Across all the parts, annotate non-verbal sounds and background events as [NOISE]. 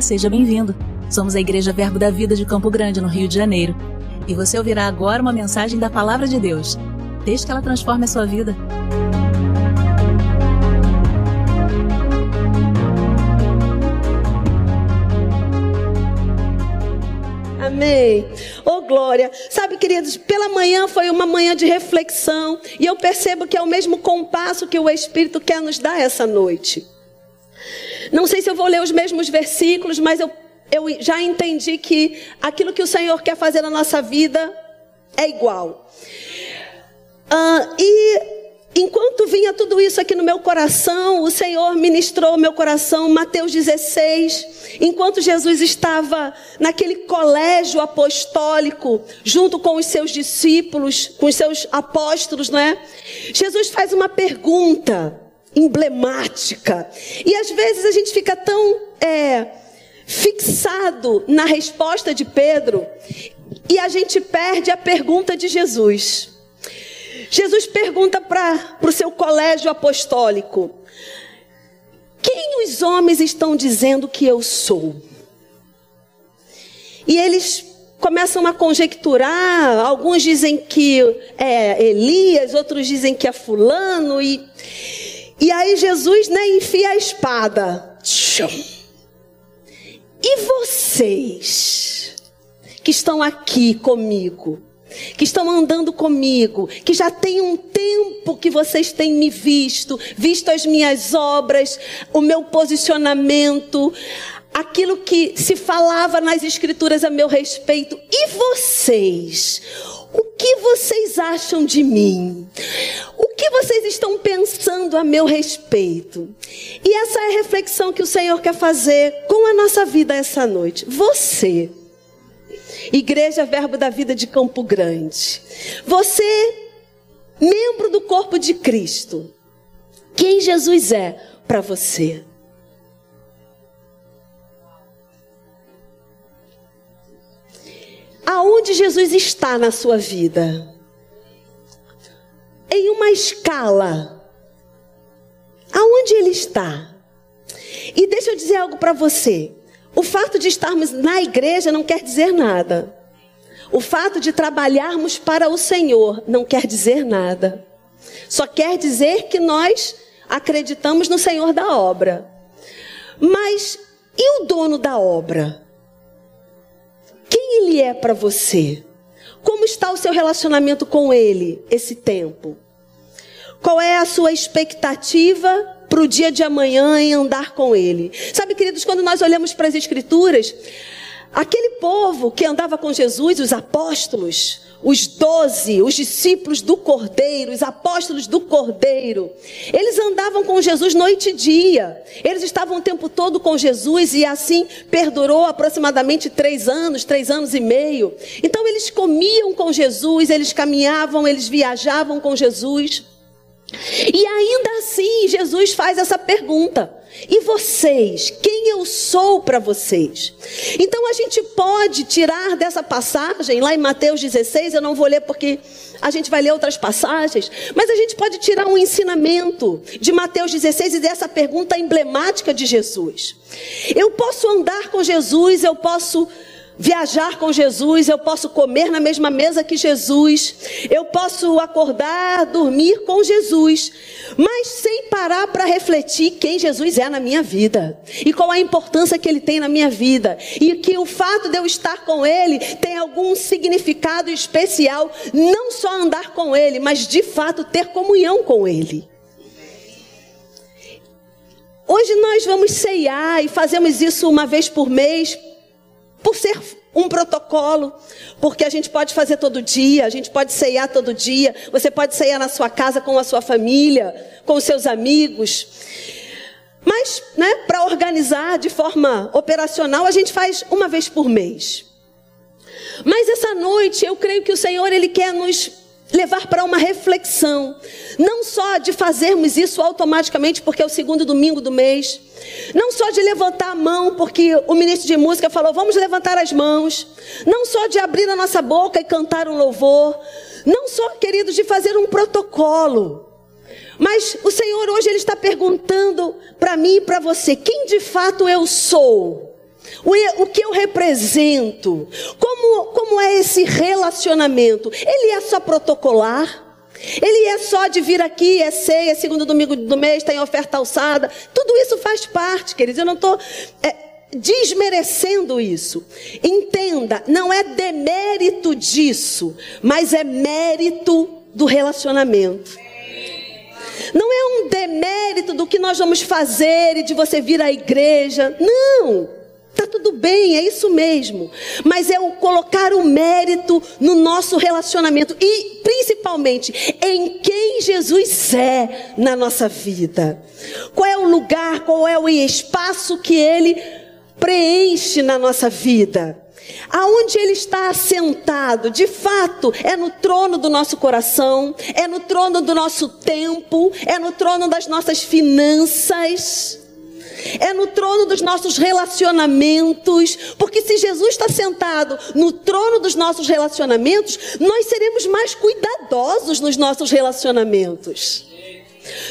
Seja bem-vindo. Somos a Igreja Verbo da Vida de Campo Grande, no Rio de Janeiro. E você ouvirá agora uma mensagem da Palavra de Deus. Desde que ela transforme a sua vida. Amém. Oh, glória. Sabe, queridos, pela manhã foi uma manhã de reflexão. E eu percebo que é o mesmo compasso que o Espírito quer nos dar essa noite. Não sei se eu vou ler os mesmos versículos, mas eu, eu já entendi que aquilo que o Senhor quer fazer na nossa vida é igual. Uh, e enquanto vinha tudo isso aqui no meu coração, o Senhor ministrou meu coração, Mateus 16, enquanto Jesus estava naquele colégio apostólico, junto com os seus discípulos, com os seus apóstolos, não é? Jesus faz uma pergunta emblemática. E às vezes a gente fica tão é, fixado na resposta de Pedro e a gente perde a pergunta de Jesus. Jesus pergunta para o seu colégio apostólico: Quem os homens estão dizendo que eu sou? E eles começam a conjecturar. Alguns dizem que é Elias, outros dizem que é Fulano. E, e aí Jesus né, enfia a espada. E vocês que estão aqui comigo, que estão andando comigo, que já tem um tempo que vocês têm me visto, visto as minhas obras, o meu posicionamento, aquilo que se falava nas escrituras a meu respeito. E vocês? O que vocês acham de mim? O que vocês estão pensando a meu respeito? E essa é a reflexão que o Senhor quer fazer com a nossa vida essa noite. Você, Igreja Verbo da Vida de Campo Grande, você, membro do corpo de Cristo, quem Jesus é para você? Aonde Jesus está na sua vida? Em uma escala. Aonde ele está? E deixa eu dizer algo para você. O fato de estarmos na igreja não quer dizer nada. O fato de trabalharmos para o Senhor não quer dizer nada. Só quer dizer que nós acreditamos no Senhor da obra. Mas e o dono da obra? Quem ele é para você? Como está o seu relacionamento com ele esse tempo? Qual é a sua expectativa para o dia de amanhã em andar com ele? Sabe, queridos, quando nós olhamos para as Escrituras, aquele povo que andava com Jesus, os apóstolos, os doze, os discípulos do Cordeiro, os apóstolos do Cordeiro, eles andavam com Jesus noite e dia. Eles estavam o tempo todo com Jesus e assim perdurou aproximadamente três anos, três anos e meio. Então eles comiam com Jesus, eles caminhavam, eles viajavam com Jesus. E ainda assim, Jesus faz essa pergunta: e vocês? Quem eu sou para vocês? Então a gente pode tirar dessa passagem, lá em Mateus 16, eu não vou ler porque a gente vai ler outras passagens, mas a gente pode tirar um ensinamento de Mateus 16 e dessa pergunta emblemática de Jesus. Eu posso andar com Jesus, eu posso viajar com Jesus, eu posso comer na mesma mesa que Jesus, eu posso acordar, dormir com Jesus, mas sem parar para refletir quem Jesus é na minha vida. E qual a importância que ele tem na minha vida. E que o fato de eu estar com ele tem algum significado especial, não só andar com ele, mas de fato ter comunhão com ele. Hoje nós vamos ceiar e fazemos isso uma vez por mês por ser um protocolo, porque a gente pode fazer todo dia, a gente pode ceiar todo dia, você pode ceiar na sua casa com a sua família, com os seus amigos. Mas, né, para organizar de forma operacional, a gente faz uma vez por mês. Mas essa noite, eu creio que o Senhor ele quer nos levar para uma reflexão, não só de fazermos isso automaticamente porque é o segundo domingo do mês, não só de levantar a mão porque o ministro de música falou vamos levantar as mãos, não só de abrir a nossa boca e cantar um louvor, não só, queridos, de fazer um protocolo, mas o Senhor hoje ele está perguntando para mim e para você, quem de fato eu sou? O, que eu represento, como, como é esse relacionamento. Ele é só protocolar? Ele é só de vir aqui, é ceia, é segundo domingo do mês, tem oferta alçada. Tudo isso faz parte, queridos. Eu não estou é, desmerecendo isso. Entenda, não é demérito disso, mas é mérito do relacionamento. Não é um demérito do que nós vamos fazer e de você vir à igreja. Não. Tá tudo bem, é isso mesmo. Mas é o colocar o mérito no nosso relacionamento e principalmente em quem Jesus é na nossa vida. Qual é o lugar, qual é o espaço que ele preenche na nossa vida. Aonde ele está assentado, de fato, é no trono do nosso coração, é no trono do nosso tempo, é no trono das nossas finanças, é no trono dos nossos relacionamentos, porque se Jesus está sentado no trono dos nossos relacionamentos, nós seremos mais cuidadosos nos nossos relacionamentos.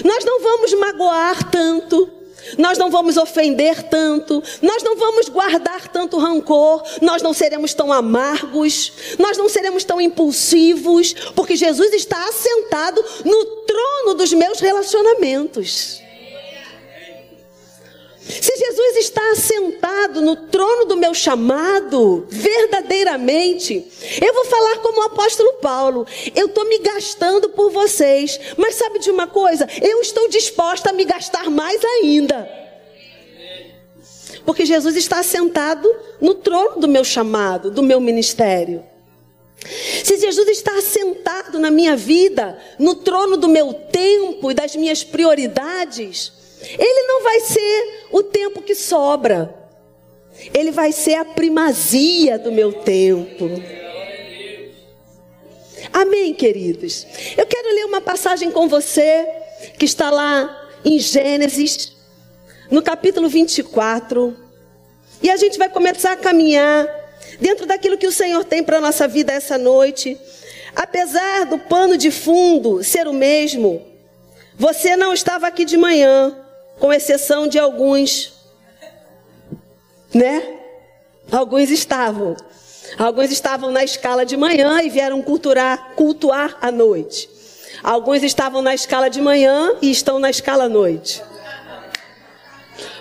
Nós não vamos magoar tanto, nós não vamos ofender tanto, nós não vamos guardar tanto rancor, nós não seremos tão amargos, nós não seremos tão impulsivos, porque Jesus está assentado no trono dos meus relacionamentos. Se Jesus está assentado no trono do meu chamado, verdadeiramente, eu vou falar como o apóstolo Paulo: eu estou me gastando por vocês, mas sabe de uma coisa? Eu estou disposta a me gastar mais ainda. Porque Jesus está assentado no trono do meu chamado, do meu ministério. Se Jesus está assentado na minha vida, no trono do meu tempo e das minhas prioridades, ele não vai ser o tempo que sobra. Ele vai ser a primazia do meu tempo. Amém, queridos? Eu quero ler uma passagem com você que está lá em Gênesis, no capítulo 24. E a gente vai começar a caminhar dentro daquilo que o Senhor tem para a nossa vida essa noite. Apesar do pano de fundo ser o mesmo, você não estava aqui de manhã com exceção de alguns, né? Alguns estavam. Alguns estavam na escala de manhã e vieram culturar, cultuar à noite. Alguns estavam na escala de manhã e estão na escala à noite.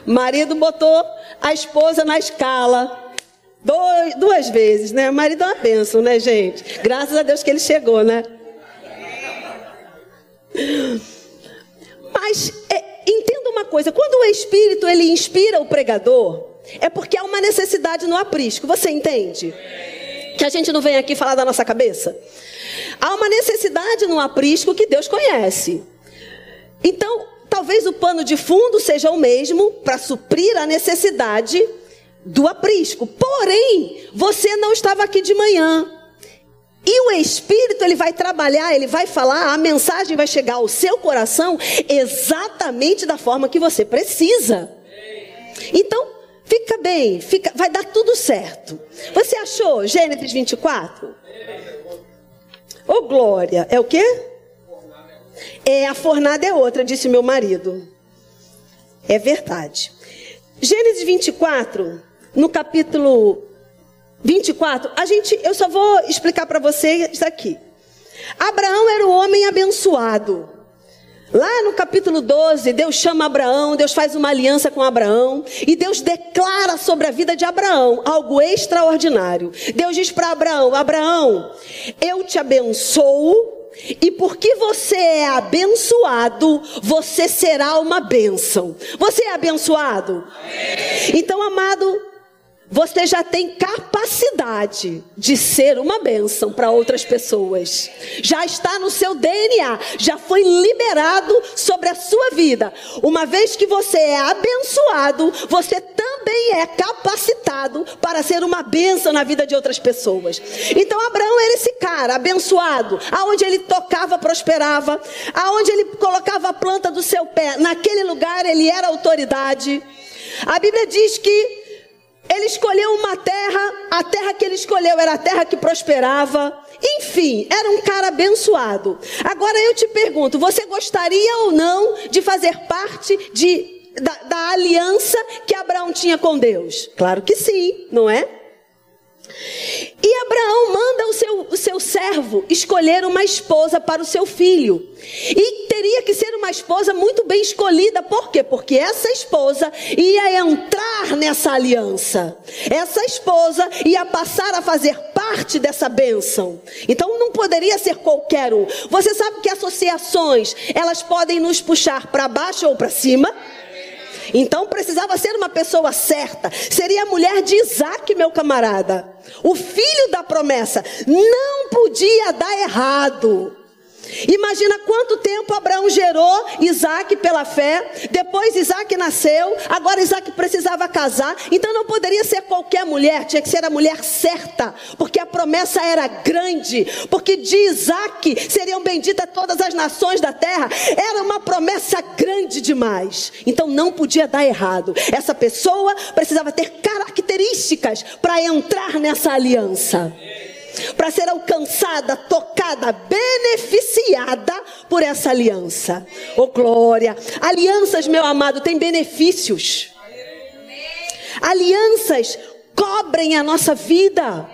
marido botou a esposa na escala dois, duas vezes, né? Marido é uma bênção, né, gente? Graças a Deus que ele chegou, né? Mas é, entenda uma coisa, quando o Espírito ele inspira o pregador, é porque há uma necessidade no aprisco. Você entende? Que a gente não vem aqui falar da nossa cabeça. Há uma necessidade no aprisco que Deus conhece. Então, talvez o pano de fundo seja o mesmo para suprir a necessidade do aprisco. Porém, você não estava aqui de manhã. E o Espírito, ele vai trabalhar, ele vai falar, a mensagem vai chegar ao seu coração exatamente da forma que você precisa. Então, fica bem, fica, vai dar tudo certo. Você achou Gênesis 24? Ô glória, é o quê? É, a fornada é outra, disse meu marido. É verdade. Gênesis 24, no capítulo 24, a gente, eu só vou explicar para vocês aqui. Abraão era o homem abençoado. Lá no capítulo 12, Deus chama Abraão, Deus faz uma aliança com Abraão e Deus declara sobre a vida de Abraão algo extraordinário. Deus diz para Abraão: Abraão, eu te abençoo e porque você é abençoado, você será uma bênção. Você é abençoado? Então, amado, você já tem capacidade de ser uma bênção para outras pessoas. Já está no seu DNA, já foi liberado sobre a sua vida. Uma vez que você é abençoado, você também é capacitado para ser uma bênção na vida de outras pessoas. Então Abraão era esse cara abençoado, aonde ele tocava prosperava, aonde ele colocava a planta do seu pé, naquele lugar ele era autoridade. A Bíblia diz que ele escolheu uma terra, a terra que ele escolheu era a terra que prosperava. Enfim, era um cara abençoado. Agora eu te pergunto: você gostaria ou não de fazer parte de da, da aliança que Abraão tinha com Deus? Claro que sim, não é? E Abraão manda o seu, o seu servo escolher uma esposa para o seu filho. E teria que ser uma esposa muito bem escolhida. Por quê? Porque essa esposa ia entrar nessa aliança. Essa esposa ia passar a fazer parte dessa bênção. Então não poderia ser qualquer um. Você sabe que associações, elas podem nos puxar para baixo ou para cima? Então precisava ser uma pessoa certa. Seria a mulher de Isaac, meu camarada. O filho da promessa. Não podia dar errado. Imagina quanto tempo Abraão gerou Isaac pela fé. Depois Isaac nasceu. Agora Isaac precisava casar. Então não poderia ser qualquer mulher. Tinha que ser a mulher certa. Porque a promessa era grande. Porque de Isaac seriam benditas todas as nações da terra. Era uma promessa grande demais. Então não podia dar errado. Essa pessoa precisava ter características para entrar nessa aliança para ser alcançada, tocada, beneficiada por essa aliança. Oh glória! Alianças, meu amado, têm benefícios. Alianças cobrem a nossa vida.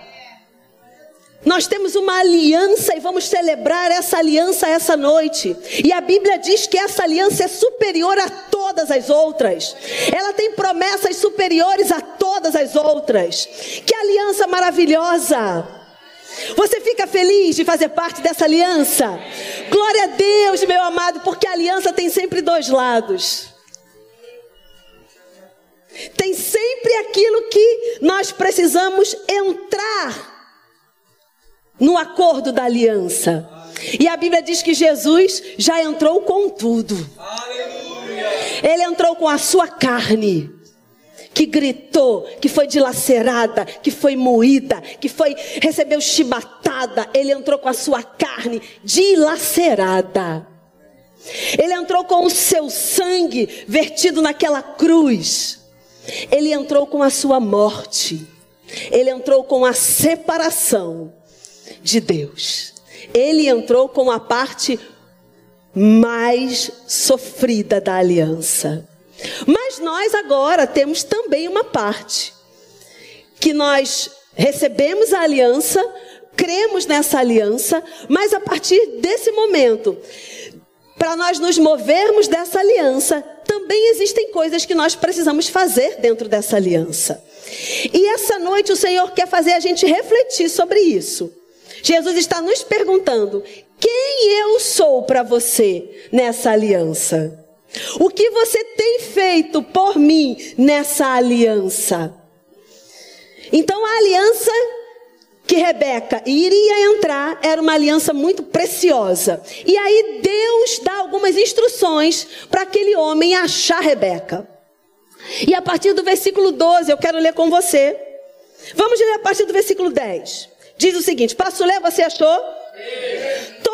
Nós temos uma aliança e vamos celebrar essa aliança essa noite. E a Bíblia diz que essa aliança é superior a todas as outras. Ela tem promessas superiores a todas as outras. Que aliança maravilhosa! Você fica feliz de fazer parte dessa aliança? Glória a Deus, meu amado, porque a aliança tem sempre dois lados. Tem sempre aquilo que nós precisamos entrar no acordo da aliança. E a Bíblia diz que Jesus já entrou com tudo. Ele entrou com a sua carne que gritou, que foi dilacerada, que foi moída, que foi recebeu chibatada, ele entrou com a sua carne dilacerada. Ele entrou com o seu sangue vertido naquela cruz. Ele entrou com a sua morte. Ele entrou com a separação de Deus. Ele entrou com a parte mais sofrida da aliança. Mas nós agora temos também uma parte que nós recebemos a aliança, cremos nessa aliança, mas a partir desse momento, para nós nos movermos dessa aliança, também existem coisas que nós precisamos fazer dentro dessa aliança. E essa noite o Senhor quer fazer a gente refletir sobre isso. Jesus está nos perguntando: quem eu sou para você nessa aliança? O que você tem feito por mim nessa aliança? Então a aliança que Rebeca iria entrar era uma aliança muito preciosa. E aí Deus dá algumas instruções para aquele homem achar Rebeca. E a partir do versículo 12, eu quero ler com você. Vamos ler a partir do versículo 10. Diz o seguinte: Posso ler? Você achou?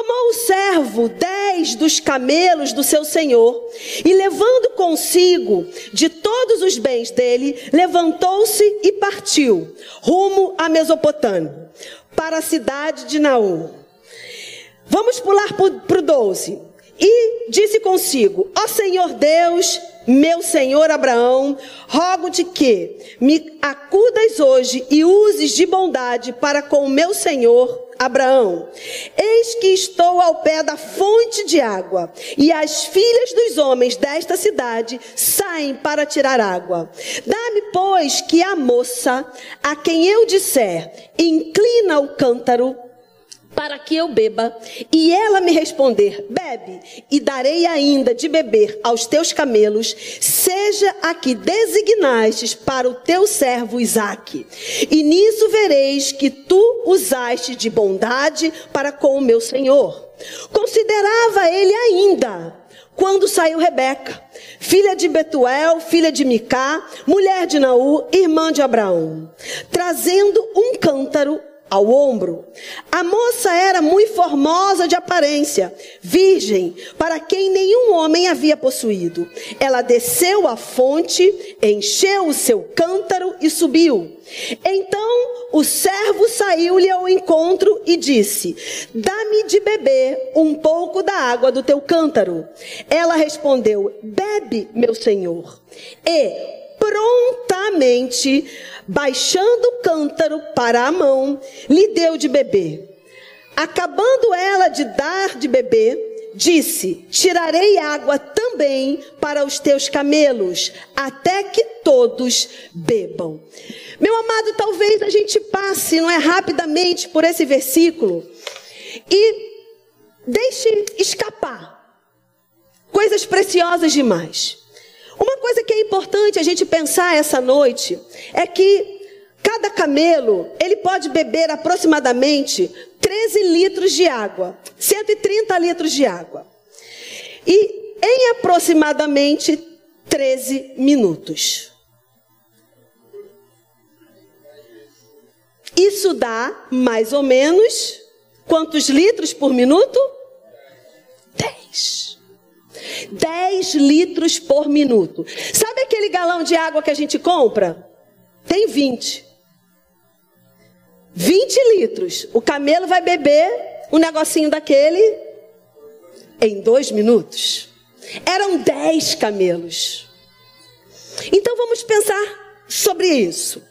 Tomou o servo dez dos camelos do seu senhor e, levando consigo de todos os bens dele, levantou-se e partiu rumo à Mesopotâmia, para a cidade de Naú. Vamos pular para o 12. E disse consigo: Ó Senhor Deus, meu senhor Abraão, rogo-te que me acudas hoje e uses de bondade para com o meu senhor Abraão: Eis que estou ao pé da fonte de água, e as filhas dos homens desta cidade saem para tirar água. Dá-me, pois, que a moça, a quem eu disser, inclina o cântaro, para que eu beba, e ela me responder: Bebe, e darei ainda de beber aos teus camelos, seja a que designastes para o teu servo Isaque. E nisso vereis que tu usaste de bondade para com o meu senhor. Considerava ele ainda quando saiu Rebeca, filha de Betuel, filha de Micá, mulher de Naú, irmã de Abraão, trazendo um cântaro ao ombro. A moça era muito formosa de aparência, virgem, para quem nenhum homem havia possuído. Ela desceu à fonte, encheu o seu cântaro e subiu. Então o servo saiu-lhe ao encontro e disse: Dá-me de beber um pouco da água do teu cântaro. Ela respondeu: Bebe, meu senhor. E prontamente baixando o cântaro para a mão, lhe deu de beber. Acabando ela de dar de beber, disse: Tirarei água também para os teus camelos, até que todos bebam. Meu amado, talvez a gente passe, não é rapidamente, por esse versículo e deixe escapar coisas preciosas demais. Uma coisa que é importante a gente pensar essa noite é que cada camelo, ele pode beber aproximadamente 13 litros de água, 130 litros de água. E em aproximadamente 13 minutos. Isso dá mais ou menos quantos litros por minuto? 10. 10 litros por minuto. Sabe aquele galão de água que a gente compra? Tem 20. 20 litros. O camelo vai beber um negocinho daquele em dois minutos. Eram 10 camelos. Então vamos pensar sobre isso.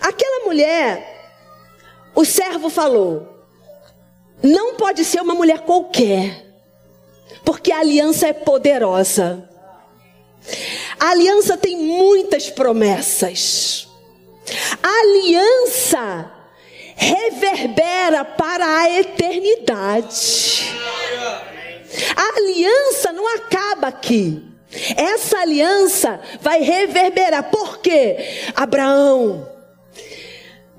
Aquela mulher, o servo falou, não pode ser uma mulher qualquer. Porque a aliança é poderosa. A aliança tem muitas promessas. A aliança reverbera para a eternidade. A aliança não acaba aqui. Essa aliança vai reverberar. Por quê? Abraão,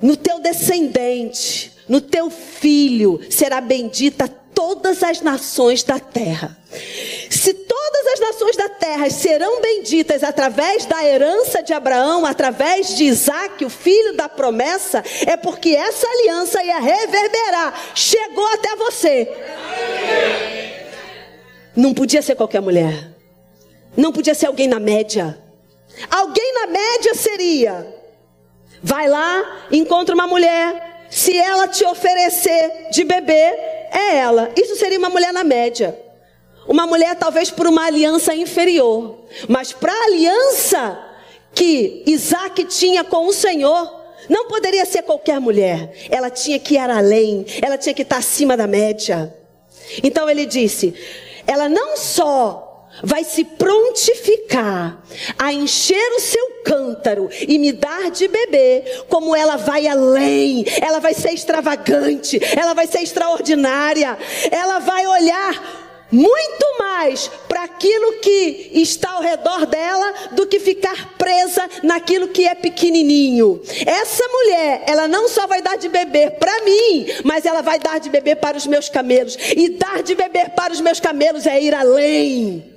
no teu descendente, no teu filho será bendita todas as nações da terra. Se todas as nações da terra serão benditas através da herança de Abraão, através de Isaac, o filho da promessa, é porque essa aliança ia reverberar, chegou até você. Não podia ser qualquer mulher, não podia ser alguém na média. Alguém na média seria: vai lá, encontra uma mulher, se ela te oferecer de beber, é ela. Isso seria uma mulher na média. Uma mulher talvez por uma aliança inferior. Mas para a aliança que Isaac tinha com o Senhor, não poderia ser qualquer mulher. Ela tinha que ir além. Ela tinha que estar acima da média. Então ele disse: ela não só vai se prontificar a encher o seu cântaro e me dar de beber, como ela vai além, ela vai ser extravagante, ela vai ser extraordinária, ela vai olhar muito mais para aquilo que está ao redor dela do que ficar presa naquilo que é pequenininho. Essa mulher, ela não só vai dar de beber para mim, mas ela vai dar de beber para os meus camelos. E dar de beber para os meus camelos é ir além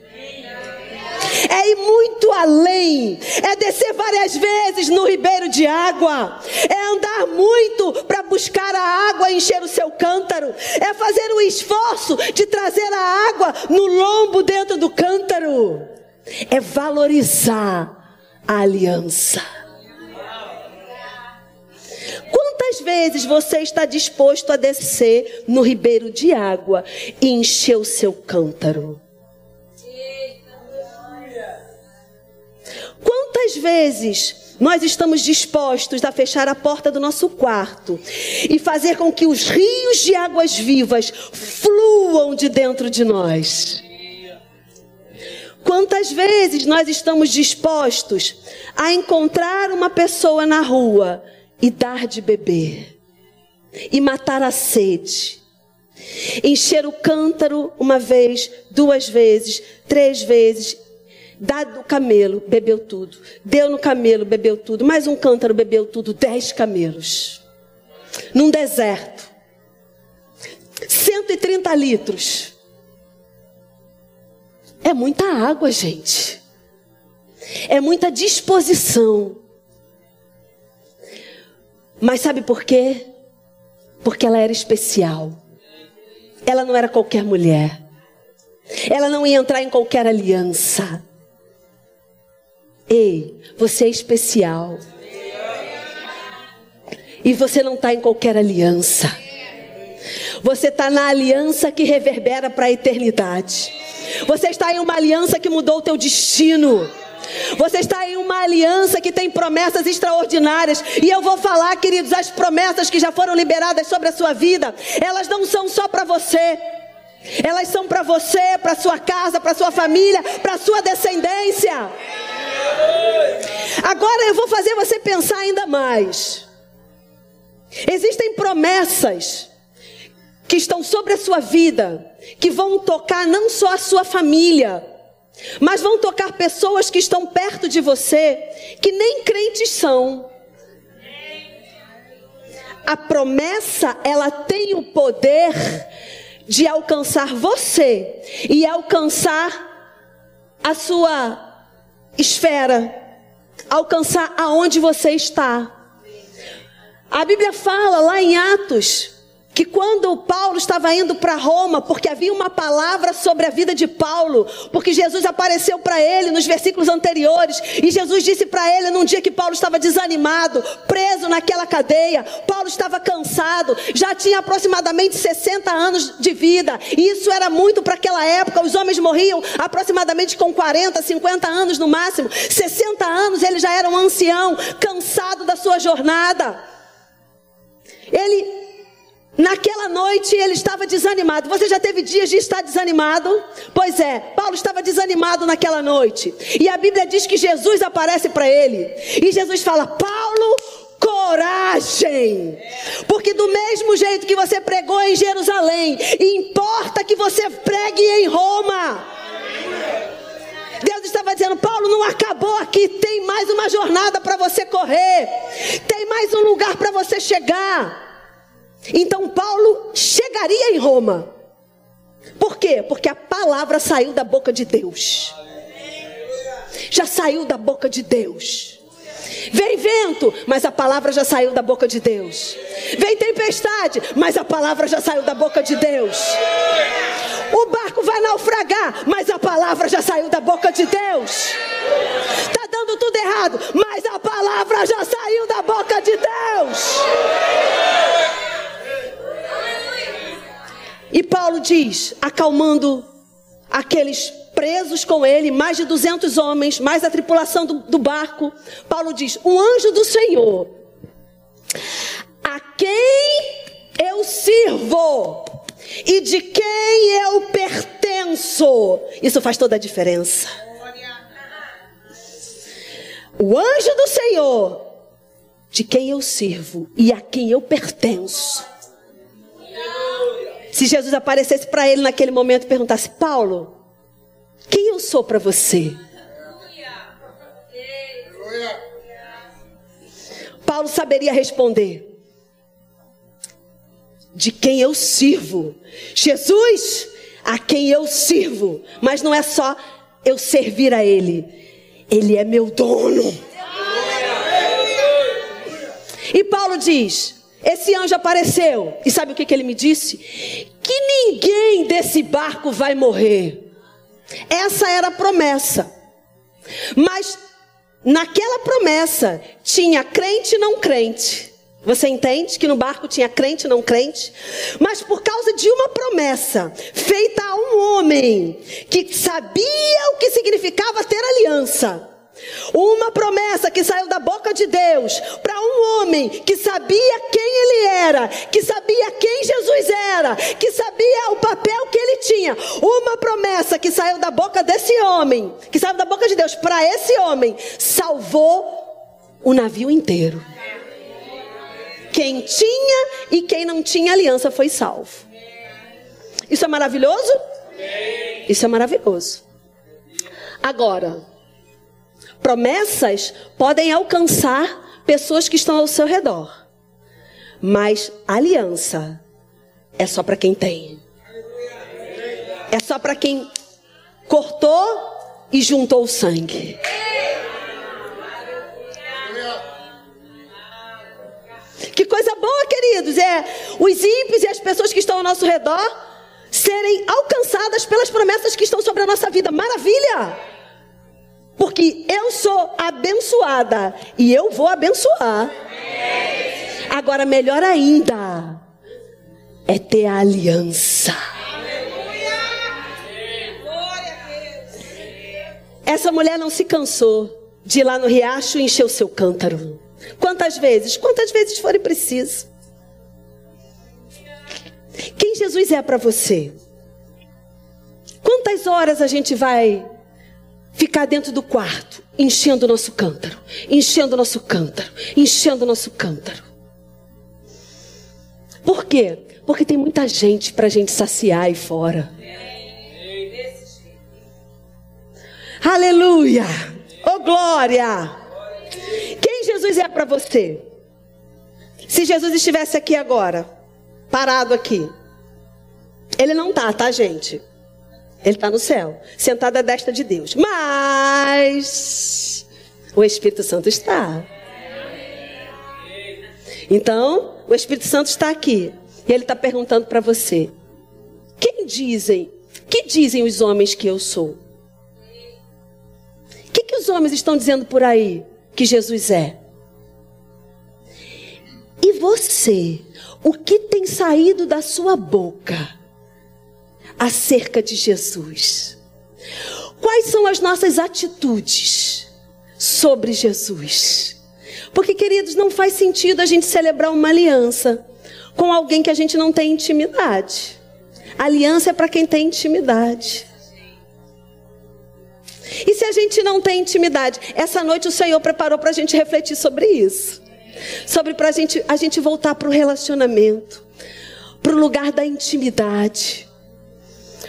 é ir muito além, é descer várias vezes no ribeiro de água, é andar muito para buscar a água e encher o seu cântaro, é fazer o esforço de trazer a água no lombo dentro do cântaro, é valorizar a aliança. Quantas vezes você está disposto a descer no ribeiro de água e encher o seu cântaro? Quantas vezes nós estamos dispostos a fechar a porta do nosso quarto e fazer com que os rios de águas vivas fluam de dentro de nós? Quantas vezes nós estamos dispostos a encontrar uma pessoa na rua e dar de beber, e matar a sede, encher o cântaro uma vez, duas vezes, três vezes Dá do camelo, bebeu tudo. Deu no camelo, bebeu tudo. Mais um cântaro, bebeu tudo. Dez camelos. Num deserto. 130 litros. É muita água, gente. É muita disposição. Mas sabe por quê? Porque ela era especial. Ela não era qualquer mulher. Ela não ia entrar em qualquer aliança. Ei, você é especial. E você não está em qualquer aliança. Você está na aliança que reverbera para a eternidade. Você está em uma aliança que mudou o teu destino. Você está em uma aliança que tem promessas extraordinárias. E eu vou falar, queridos, as promessas que já foram liberadas sobre a sua vida, elas não são só para você. Elas são para você, para sua casa, para sua família, para sua descendência. Agora eu vou fazer você pensar ainda mais. Existem promessas que estão sobre a sua vida, que vão tocar não só a sua família, mas vão tocar pessoas que estão perto de você, que nem crentes são. A promessa, ela tem o poder de alcançar você e alcançar a sua esfera, alcançar aonde você está. A Bíblia fala lá em Atos que quando Paulo estava indo para Roma, porque havia uma palavra sobre a vida de Paulo, porque Jesus apareceu para ele nos versículos anteriores, e Jesus disse para ele num dia que Paulo estava desanimado, preso naquela cadeia, Paulo estava cansado, já tinha aproximadamente 60 anos de vida, e isso era muito para aquela época, os homens morriam aproximadamente com 40, 50 anos no máximo, 60 anos ele já era um ancião, cansado da sua jornada. Ele Naquela noite ele estava desanimado. Você já teve dias de estar desanimado? Pois é, Paulo estava desanimado naquela noite. E a Bíblia diz que Jesus aparece para ele. E Jesus fala: Paulo, coragem. Porque do mesmo jeito que você pregou em Jerusalém, importa que você pregue em Roma. Deus estava dizendo: Paulo, não acabou aqui, tem mais uma jornada para você correr, tem mais um lugar para você chegar. Então Paulo chegaria em Roma. Por quê? Porque a palavra saiu da boca de Deus. Já saiu da boca de Deus. Vem vento, mas a palavra já saiu da boca de Deus. Vem tempestade, mas a palavra já saiu da boca de Deus. O barco vai naufragar, mas a palavra já saiu da boca de Deus. Está dando tudo errado, mas a palavra já saiu da boca de Deus. E Paulo diz, acalmando aqueles presos com ele, mais de 200 homens, mais a tripulação do, do barco. Paulo diz: O anjo do Senhor, a quem eu sirvo e de quem eu pertenço. Isso faz toda a diferença. O anjo do Senhor, de quem eu sirvo e a quem eu pertenço. Se Jesus aparecesse para ele naquele momento e perguntasse: Paulo, quem eu sou para você? Paulo saberia responder: De quem eu sirvo? Jesus, a quem eu sirvo. Mas não é só eu servir a Ele, Ele é meu dono. E Paulo diz: esse anjo apareceu. E sabe o que, que ele me disse? Que ninguém desse barco vai morrer. Essa era a promessa. Mas naquela promessa tinha crente e não crente. Você entende que no barco tinha crente e não crente? Mas por causa de uma promessa feita a um homem que sabia o que significava ter aliança uma promessa que saiu da boca de Deus para um homem que sabia quem ele era, que sabia quem Jesus era, que sabia o papel que ele tinha. Uma promessa que saiu da boca desse homem, que saiu da boca de Deus para esse homem, salvou o navio inteiro. Quem tinha e quem não tinha aliança foi salvo. Isso é maravilhoso? Isso é maravilhoso. Agora, Promessas podem alcançar pessoas que estão ao seu redor, mas aliança é só para quem tem. É só para quem cortou e juntou o sangue. Que coisa boa, querido queridos, é os ímpios e as pessoas que estão ao nosso redor serem alcançadas pelas promessas que estão sobre a nossa vida. Maravilha! Porque eu sou abençoada e eu vou abençoar. Agora, melhor ainda é ter a aliança. Essa mulher não se cansou de ir lá no riacho e encher o seu cântaro. Quantas vezes? Quantas vezes forem preciso. Quem Jesus é para você? Quantas horas a gente vai ficar dentro do quarto, enchendo o nosso cântaro, enchendo o nosso cântaro, enchendo o nosso cântaro? Por quê? Porque tem muita gente para a gente saciar aí fora. Aleluia! Oh glória! Quem Jesus é para você? Se Jesus estivesse aqui agora, parado aqui, ele não tá, tá, gente? Ele está no céu, sentado à destra de Deus. Mas o Espírito Santo está. Então, o Espírito Santo está aqui. E ele está perguntando para você: quem dizem, que dizem os homens que eu sou? que, que os homens estão dizendo por aí que Jesus é? E você, o que tem saído da sua boca acerca de Jesus? Quais são as nossas atitudes sobre Jesus? Porque, queridos, não faz sentido a gente celebrar uma aliança com alguém que a gente não tem intimidade. aliança é para quem tem intimidade. E se a gente não tem intimidade? Essa noite o Senhor preparou para a gente refletir sobre isso. Sobre para gente, a gente voltar para o relacionamento, para o lugar da intimidade.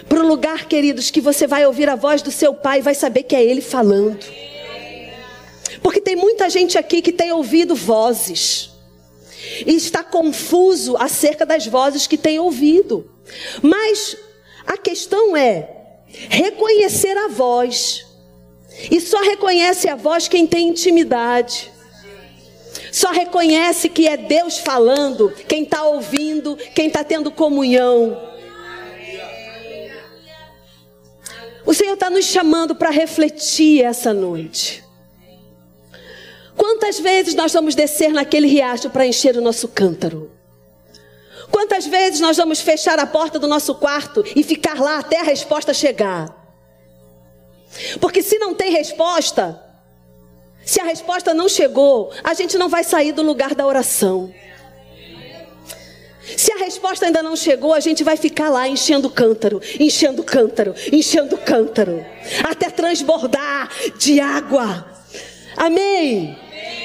Para o lugar, queridos, que você vai ouvir a voz do seu pai e vai saber que é ele falando. Porque tem muita gente aqui que tem ouvido vozes e está confuso acerca das vozes que tem ouvido. Mas a questão é reconhecer a voz e só reconhece a voz quem tem intimidade. Só reconhece que é Deus falando, quem está ouvindo, quem está tendo comunhão. O Senhor está nos chamando para refletir essa noite. Quantas vezes nós vamos descer naquele riacho para encher o nosso cântaro? Quantas vezes nós vamos fechar a porta do nosso quarto e ficar lá até a resposta chegar? Porque se não tem resposta, se a resposta não chegou, a gente não vai sair do lugar da oração. Se a resposta ainda não chegou, a gente vai ficar lá enchendo cântaro, enchendo cântaro, enchendo cântaro, até transbordar de água. Amém?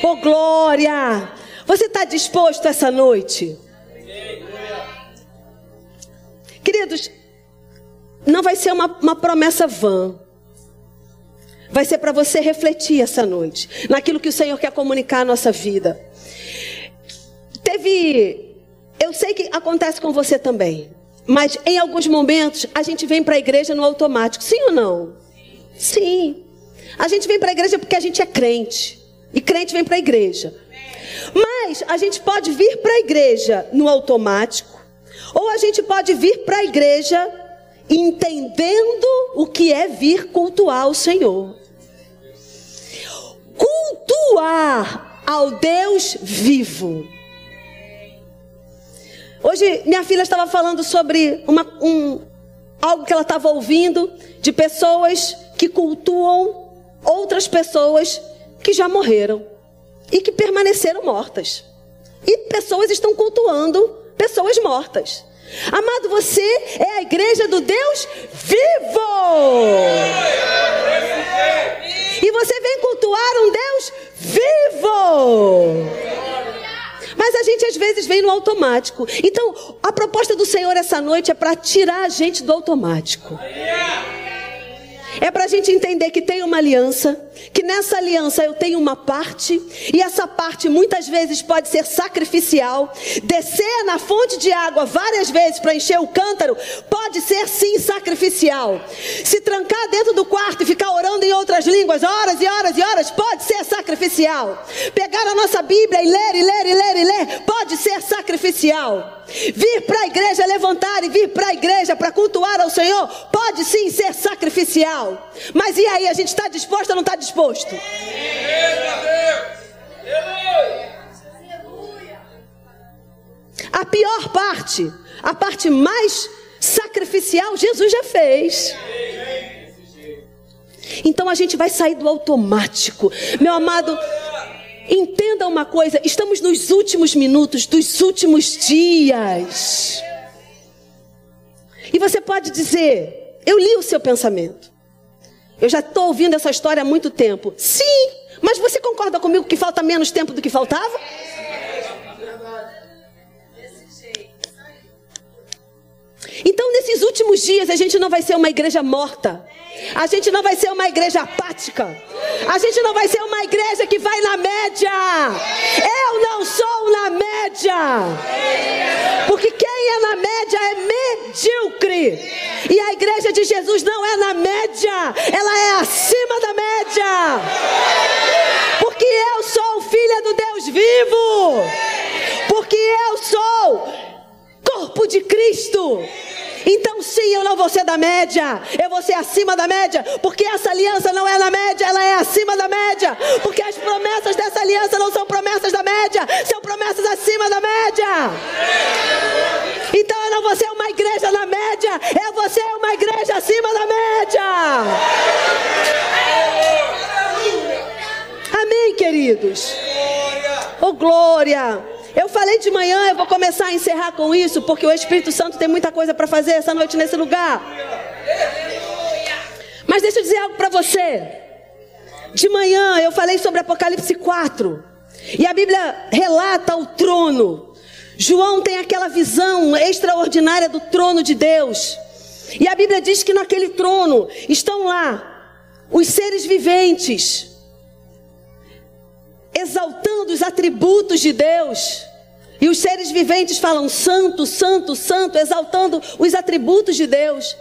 Oh glória! Você está disposto essa noite? Queridos, não vai ser uma, uma promessa vã vai ser para você refletir essa noite naquilo que o Senhor quer comunicar à nossa vida. Teve, eu sei que acontece com você também, mas em alguns momentos a gente vem para a igreja no automático, sim ou não? Sim. A gente vem para a igreja porque a gente é crente. E crente vem para a igreja. Mas a gente pode vir para a igreja no automático, ou a gente pode vir para a igreja entendendo o que é vir cultuar o Senhor cultuar ao Deus vivo. Hoje minha filha estava falando sobre uma, um, algo que ela estava ouvindo de pessoas que cultuam outras pessoas que já morreram e que permaneceram mortas. E pessoas estão cultuando pessoas mortas. Amado, você é a igreja do Deus vivo. A gente às vezes vem no automático. Então, a proposta do Senhor essa noite é para tirar a gente do automático. É para a gente entender que tem uma aliança, que nessa aliança eu tenho uma parte, e essa parte muitas vezes pode ser sacrificial. Descer na fonte de água várias vezes para encher o cântaro pode ser sim sacrificial. Se trancar dentro do quarto e ficar orando em outras línguas horas e horas e horas pode ser sacrificial. Pegar a nossa Bíblia e ler e ler e ler e ler pode ser sacrificial. Vir para a igreja, levantar e vir para a igreja para cultuar ao Senhor, pode sim ser sacrificial. Mas e aí, a gente está disposto ou não está disposto? A pior parte, a parte mais sacrificial, Jesus já fez. Então a gente vai sair do automático. Meu amado, Entenda uma coisa: estamos nos últimos minutos dos últimos dias. E você pode dizer: Eu li o seu pensamento. Eu já estou ouvindo essa história há muito tempo. Sim, mas você concorda comigo que falta menos tempo do que faltava? Então, nesses últimos dias, a gente não vai ser uma igreja morta. A gente não vai ser uma igreja apática. A gente não vai ser uma igreja que vai na média. Eu não sou na média. Porque quem é na média é medíocre. E a igreja de Jesus não é na média, ela é acima da média. Porque eu sou filha do Deus vivo. Porque eu sou corpo de Cristo. Então, sim, eu não vou ser da média, eu vou ser acima da média, porque essa aliança não é na média, ela é acima da média, porque as promessas dessa aliança não são promessas da média, são promessas acima da média. Então, eu não vou ser uma igreja na média, eu vou ser uma igreja acima da média. Amém, queridos? Oh, glória! Eu falei de manhã, eu vou começar a encerrar com isso, porque o Espírito Santo tem muita coisa para fazer essa noite nesse lugar. Mas deixa eu dizer algo para você. De manhã eu falei sobre Apocalipse 4. E a Bíblia relata o trono. João tem aquela visão extraordinária do trono de Deus. E a Bíblia diz que naquele trono estão lá os seres viventes exaltando os atributos de Deus. E os seres viventes falam santo, santo, santo, exaltando os atributos de Deus.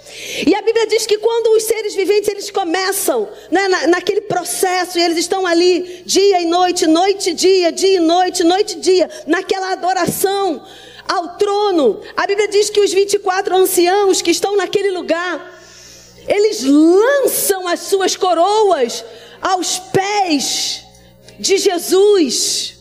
E a Bíblia diz que quando os seres viventes eles começam né, na, naquele processo e eles estão ali dia e noite, noite e dia, dia e noite, noite e dia, naquela adoração ao trono. A Bíblia diz que os 24 anciãos que estão naquele lugar, eles lançam as suas coroas aos pés de Jesus.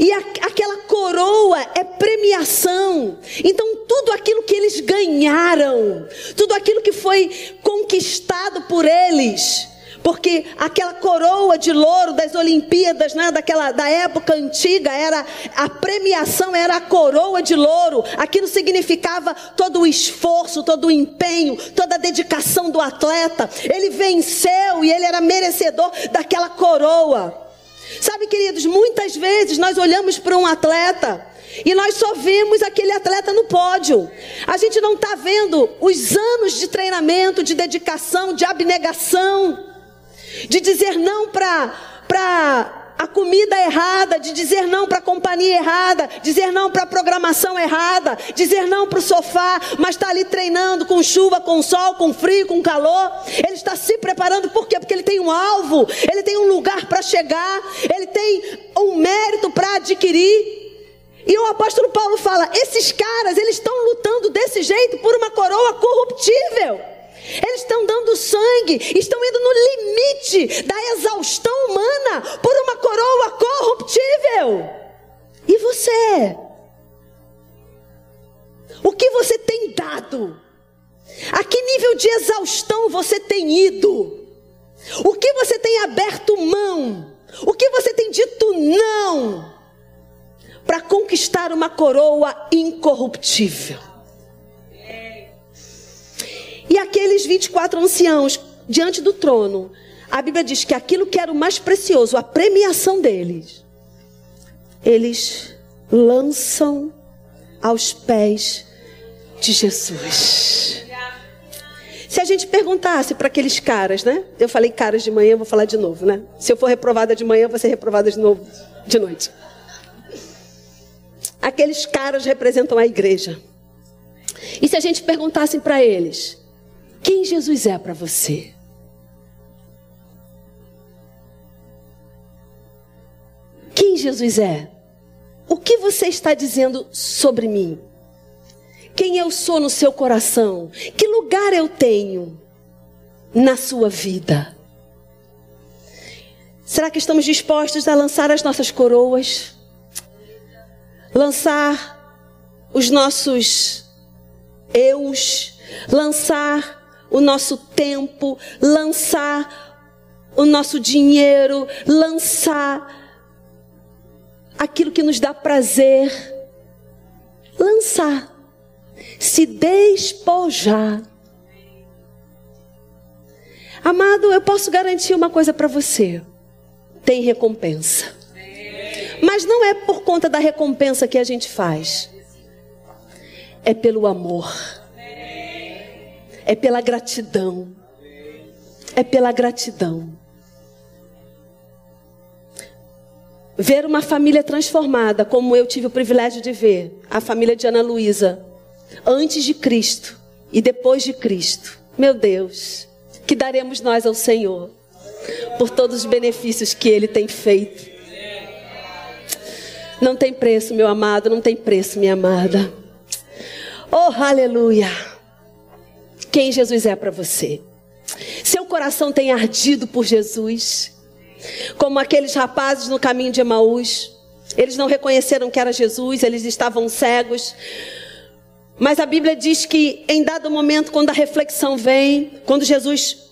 E a, aquela coroa é premiação. Então, tudo aquilo que eles ganharam, tudo aquilo que foi conquistado por eles, porque aquela coroa de louro das Olimpíadas, né, daquela da época antiga, era a premiação era a coroa de louro. Aquilo significava todo o esforço, todo o empenho, toda a dedicação do atleta. Ele venceu e ele era merecedor daquela coroa. Sabe, queridos, muitas vezes nós olhamos para um atleta e nós só vemos aquele atleta no pódio. A gente não está vendo os anos de treinamento, de dedicação, de abnegação, de dizer não para a comida errada, de dizer não para a companhia errada, dizer não para a programação errada, dizer não para o sofá, mas está ali treinando com chuva, com sol, com frio, com calor. Ele está se preparando, por quê? Porque ele tem um alvo, ele tem um lugar para chegar, ele tem um mérito para adquirir. E o apóstolo Paulo fala: esses caras, eles estão lutando desse jeito por uma coroa corruptível. Eles estão dando sangue, estão indo no limite da exaustão humana por uma coroa corruptível. E você? O que você tem dado? A que nível de exaustão você tem ido? O que você tem aberto mão? O que você tem dito não? Para conquistar uma coroa incorruptível. E aqueles 24 anciãos diante do trono, a Bíblia diz que aquilo que era o mais precioso, a premiação deles, eles lançam aos pés de Jesus. Se a gente perguntasse para aqueles caras, né? Eu falei caras de manhã, vou falar de novo, né? Se eu for reprovada de manhã, vou ser reprovada de novo de noite. Aqueles caras representam a igreja. E se a gente perguntasse para eles: quem Jesus é para você? Quem Jesus é? O que você está dizendo sobre mim? Quem eu sou no seu coração? Que lugar eu tenho na sua vida? Será que estamos dispostos a lançar as nossas coroas? Lançar os nossos eus, lançar o nosso tempo, lançar o nosso dinheiro, lançar aquilo que nos dá prazer, lançar, se despojar. Amado, eu posso garantir uma coisa para você: tem recompensa. Mas não é por conta da recompensa que a gente faz, é pelo amor, é pela gratidão, é pela gratidão. ver uma família transformada, como eu tive o privilégio de ver, a família de Ana Luísa, antes de Cristo e depois de Cristo. Meu Deus, que daremos nós ao Senhor por todos os benefícios que Ele tem feito. Não tem preço, meu amado, não tem preço, minha amada. Oh, aleluia! Quem Jesus é para você? Seu coração tem ardido por Jesus? Como aqueles rapazes no caminho de Emaús. Eles não reconheceram que era Jesus, eles estavam cegos. Mas a Bíblia diz que em dado momento, quando a reflexão vem, quando Jesus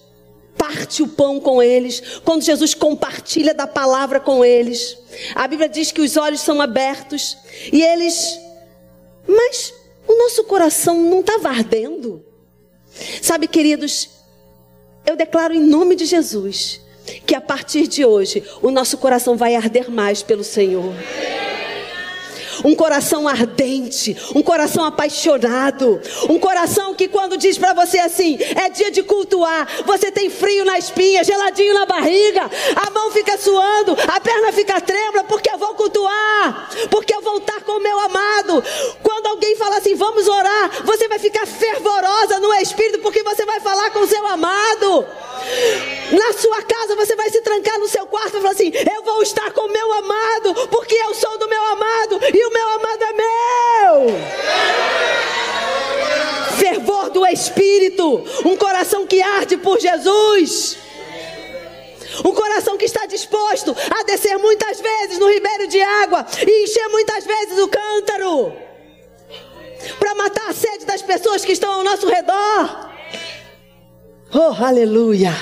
parte o pão com eles, quando Jesus compartilha da palavra com eles, a Bíblia diz que os olhos são abertos e eles, mas o nosso coração não estava ardendo. Sabe, queridos, eu declaro em nome de Jesus que a partir de hoje o nosso coração vai arder mais pelo Senhor. Um coração ardente, um coração apaixonado, um coração que quando diz para você assim, é dia de cultuar, você tem frio na espinha, geladinho na barriga, a mão fica suando, a perna fica trêmula, porque eu vou cultuar, porque eu vou estar com o meu amado. Quando alguém fala assim, vamos orar, você vai ficar fervorosa no espírito, porque você vai falar com o seu amado. Na sua casa você vai se trancar no seu quarto e falar assim: Eu vou estar com o meu amado, porque eu sou do meu amado e o meu amado é meu. Fervor do Espírito, um coração que arde por Jesus. Um coração que está disposto a descer muitas vezes no ribeiro de água e encher muitas vezes o cântaro para matar a sede das pessoas que estão ao nosso redor. Oh, aleluia.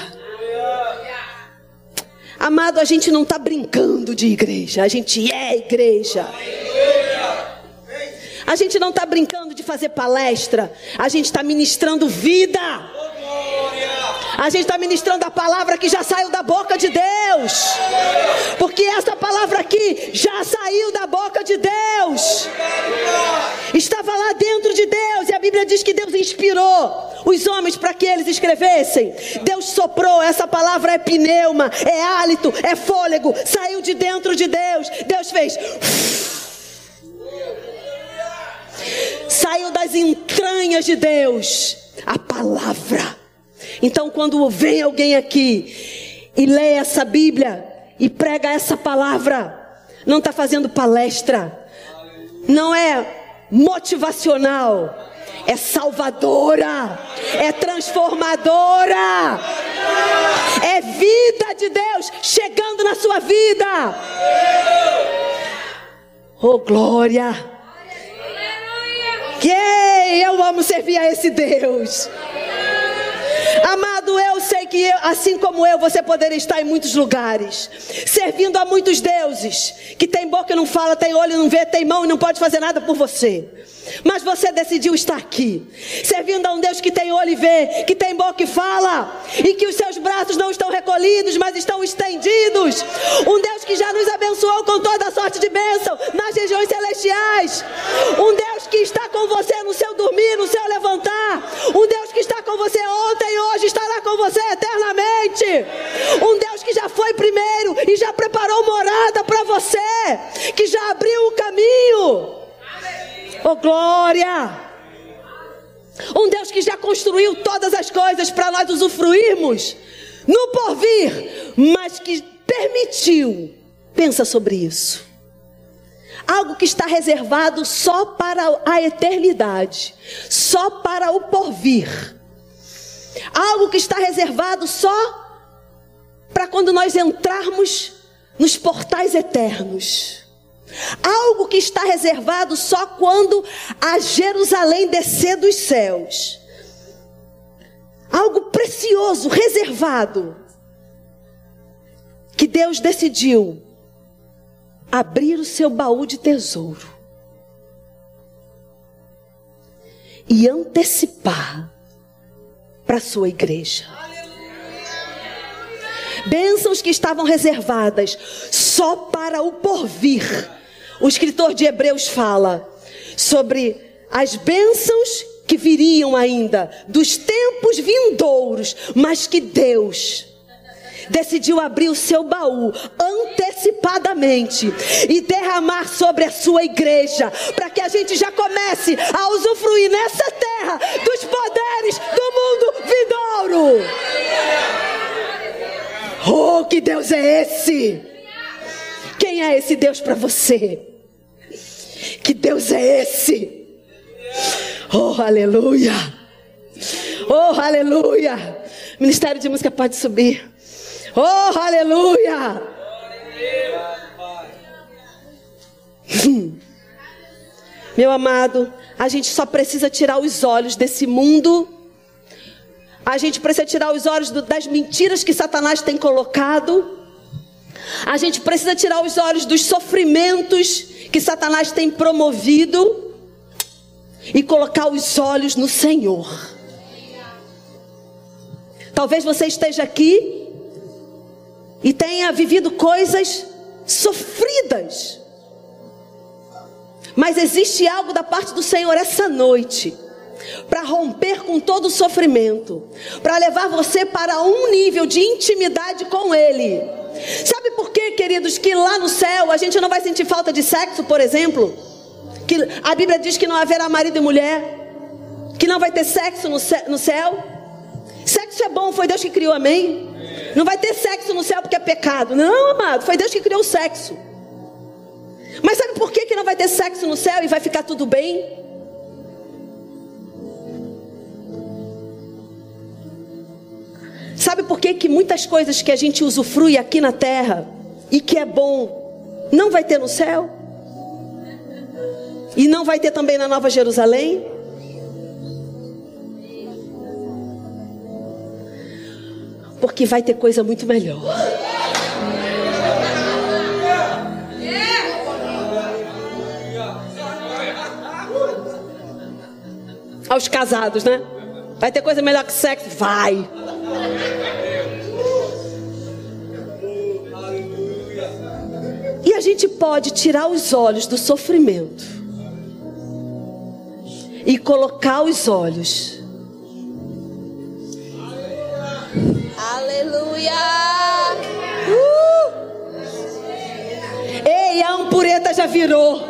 Amado, a gente não está brincando de igreja, a gente é igreja. A gente não está brincando de fazer palestra, a gente está ministrando vida. A gente está ministrando a palavra que já saiu da boca de Deus. Porque essa palavra aqui já saiu da boca de Deus. Estava lá dentro de Deus. E a Bíblia diz que Deus inspirou os homens para que eles escrevessem. Deus soprou. Essa palavra é pneuma, é hálito, é fôlego. Saiu de dentro de Deus. Deus fez. Saiu das entranhas de Deus a palavra. Então, quando vem alguém aqui e lê essa Bíblia e prega essa palavra, não está fazendo palestra, não é motivacional, é salvadora, é transformadora, é vida de Deus chegando na sua vida. Oh, glória! Que eu amo servir a esse Deus. Amado, eu sei que eu, assim como eu, você poderia estar em muitos lugares, servindo a muitos deuses, que tem boca e não fala, tem olho e não vê, tem mão e não pode fazer nada por você. Mas você decidiu estar aqui, servindo a um Deus que tem olho e vê, que tem boca e fala, e que os seus braços não estão recolhidos, mas estão estendidos. Um Deus que já nos abençoou com toda sorte de bênção nas regiões celestiais. Um Deus que está com você no seu dormir, no seu levantar. Um Deus que está com você ontem, hoje com você eternamente. Um Deus que já foi primeiro e já preparou morada para você, que já abriu o caminho. Oh glória! Um Deus que já construiu todas as coisas para nós usufruirmos no porvir, mas que permitiu. Pensa sobre isso. Algo que está reservado só para a eternidade, só para o porvir. Algo que está reservado só para quando nós entrarmos nos portais eternos. Algo que está reservado só quando a Jerusalém descer dos céus. Algo precioso, reservado, que Deus decidiu abrir o seu baú de tesouro e antecipar para a sua igreja. Bênçãos que estavam reservadas só para o porvir. O escritor de Hebreus fala sobre as bênçãos que viriam ainda dos tempos vindouros, mas que Deus decidiu abrir o seu baú antecipadamente e derramar sobre a sua igreja, para que a gente já comece a usufruir nessa terra dos poderes do mundo vindouro. Oh, que Deus é esse? Quem é esse Deus para você? Que Deus é esse? Oh, aleluia! Oh, aleluia! Ministério de Música pode subir. Oh, aleluia! [LAUGHS] Meu amado, a gente só precisa tirar os olhos desse mundo. A gente precisa tirar os olhos do, das mentiras que Satanás tem colocado. A gente precisa tirar os olhos dos sofrimentos que Satanás tem promovido e colocar os olhos no Senhor. Talvez você esteja aqui e tenha vivido coisas sofridas. Mas existe algo da parte do Senhor essa noite para romper com todo o sofrimento, para levar você para um nível de intimidade com Ele. Sabe por quê, queridos, que lá no céu a gente não vai sentir falta de sexo, por exemplo? Que a Bíblia diz que não haverá marido e mulher, que não vai ter sexo no céu. Sexo é bom, foi Deus que criou, amém? Não vai ter sexo no céu porque é pecado. Não, amado, foi Deus que criou o sexo. Mas sabe por que, que não vai ter sexo no céu e vai ficar tudo bem? Sabe por que, que muitas coisas que a gente usufrui aqui na terra e que é bom, não vai ter no céu? E não vai ter também na Nova Jerusalém? Porque vai ter coisa muito melhor. Aos casados, né? Vai ter coisa melhor que sexo? Vai. E a gente pode tirar os olhos do sofrimento e colocar os olhos já virou.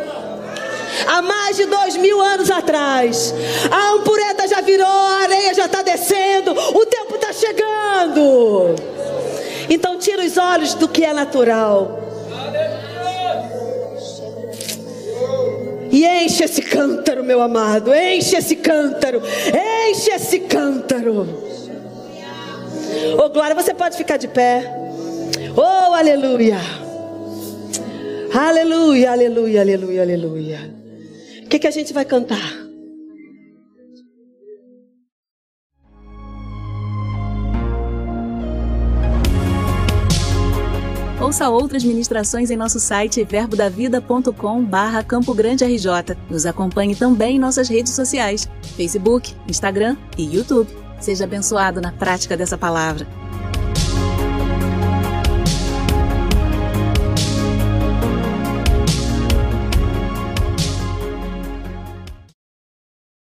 Há mais de dois mil anos atrás, a impureta já virou, a areia já está descendo, o tempo está chegando. Então tira os olhos do que é natural. E enche esse cântaro, meu amado. Enche esse cântaro. Enche esse cântaro. Oh, glória, você pode ficar de pé. Oh, aleluia. Aleluia, aleluia, aleluia, aleluia. O que, que a gente vai cantar? Ouça outras ministrações em nosso site verbodavida.com barra Campo Grande RJ. Nos acompanhe também em nossas redes sociais, Facebook, Instagram e YouTube. Seja abençoado na prática dessa palavra.